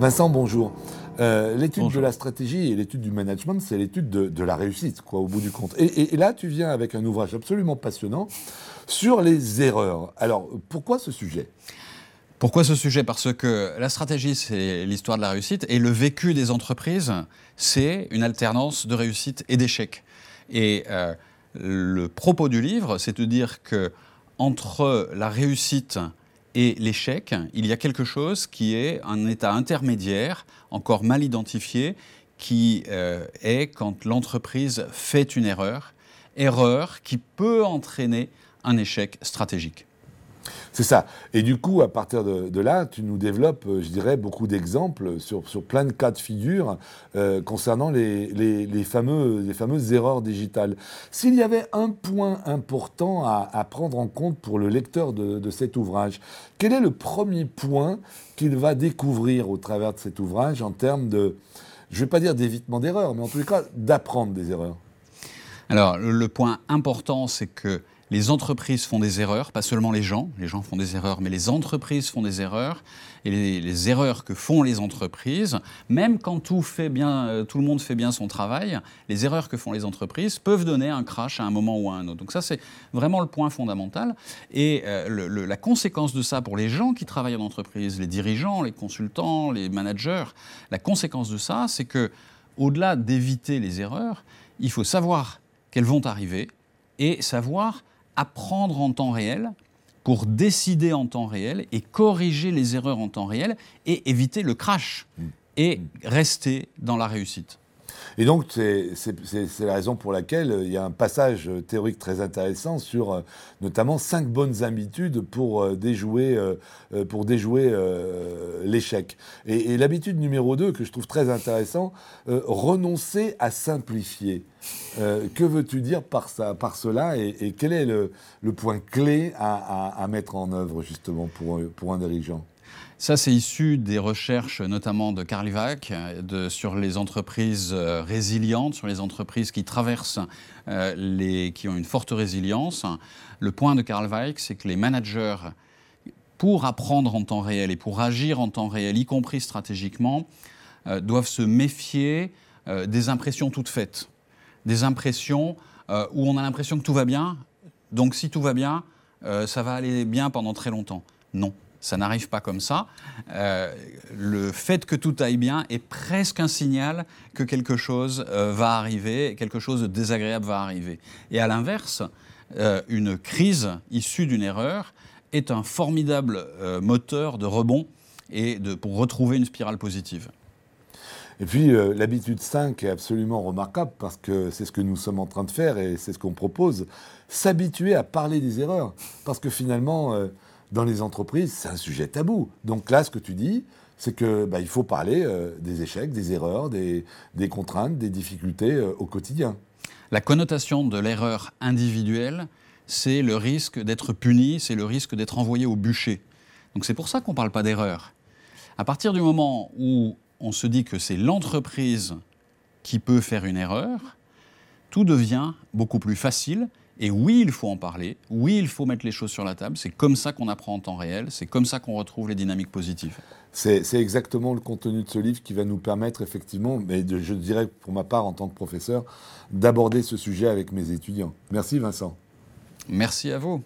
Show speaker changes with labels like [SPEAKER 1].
[SPEAKER 1] Vincent, bonjour. Euh, l'étude de la stratégie et l'étude du management, c'est l'étude de, la réussite, quoi, au bout du compte. Et, là, tu viens avec un ouvrage absolument passionnant sur les erreurs. Alors, pourquoi ce sujet?
[SPEAKER 2] Pourquoi ce sujet? Parce que la stratégie, c'est l'histoire de la réussite, et le vécu des entreprises, c'est une alternance de réussite et d'échec. Et euh, le propos du livre, c'est de dire que entre la réussite et l'échec, il y a quelque chose qui est un état intermédiaire, encore mal identifié, qui euh, est quand l'entreprise fait une erreur, erreur qui peut entraîner un échec stratégique.
[SPEAKER 1] C'est ça. Et du coup, à partir de, là, tu nous développes, euh, je dirais, beaucoup d'exemples sur, sur, plein de cas de figure euh, concernant les, fameux, fameuses erreurs digitales. S'il y avait un point important à, prendre en compte pour le lecteur de, de, cet ouvrage, quel est le premier point qu'il va découvrir au travers de cet ouvrage en termes de, je ne vais pas dire d'évitement d'erreurs, mais en tous les cas, d'apprendre des erreurs?
[SPEAKER 2] Alors, le point important, c'est que les entreprises font des erreurs, pas seulement les gens, les gens font des erreurs, mais les entreprises font des erreurs. Et les, erreurs que font les entreprises, même quand euh, tout le monde fait bien son travail, les erreurs que font les entreprises peuvent donner un crash à un moment ou à un autre. Donc ça, c'est vraiment le point fondamental. Et euh, la conséquence de ça pour les gens qui travaillent en entreprise, les dirigeants, les consultants, les managers, la conséquence de ça, c'est que au-delà d'éviter les erreurs, il faut savoir qu'elles vont arriver et savoir apprendre en temps réel pour décider en temps réel et corriger les erreurs en temps réel et éviter le crash mm. et rester dans la réussite.
[SPEAKER 1] Et donc, c'est la raison pour laquelle euh, il y a un passage euh, théorique très intéressant sur euh, notamment cinq bonnes habitudes pour déjouer, pour déjouer l'échec. Et, l'habitude numéro 2, que je trouve très intéressant, renoncer à simplifier. que veux-tu dire par, ça, par cela et, quel est le, point clé à, à, mettre en œuvre justement pour, pour un dirigeant?
[SPEAKER 2] Ça, c'est issu des recherches notamment de Carl de, sur les entreprises euh, résilientes, sur les entreprises qui traversent, euh, qui ont une forte résilience. Le point de Carl c'est que les managers, pour apprendre en temps réel et pour agir en temps réel, y compris stratégiquement, euh, doivent se méfier des impressions toutes faites. Des impressions où on a l'impression que tout va bien, donc si tout va bien, ça va aller bien pendant très longtemps. Non ça n'arrive pas comme ça. Euh, le fait que tout aille bien est presque un signal que quelque chose euh, va arriver, quelque chose de désagréable va arriver. Et à l'inverse, euh, une crise issue d'une erreur est un formidable moteur de rebond et de, pour retrouver une spirale positive.
[SPEAKER 1] Et puis l'habitude 5 est absolument remarquable parce que c'est ce que nous sommes en train de faire et c'est ce qu'on propose, s'habituer à parler des erreurs. Parce que finalement, dans les entreprises, c'est un sujet tabou. Donc là, ce que tu dis, c'est qu'il bah, faut parler euh, des échecs, des erreurs, des, contraintes, des difficultés euh, au quotidien.
[SPEAKER 2] La connotation de l'erreur individuelle, c'est le risque d'être puni, c'est le risque d'être envoyé au bûcher. Donc c'est pour ça qu'on ne parle pas d'erreur. À partir du moment où on se dit que c'est l'entreprise qui peut faire une erreur, tout devient beaucoup plus facile et oui, il faut en parler, oui, il faut mettre les choses sur la table, c'est comme ça qu'on apprend en temps réel, c'est comme ça qu'on retrouve les dynamiques positives.
[SPEAKER 1] C'est exactement le contenu de ce livre qui va nous permettre effectivement, mais je dirais pour ma part en tant que professeur, d'aborder ce sujet avec mes étudiants. Merci Vincent.
[SPEAKER 2] Merci à vous.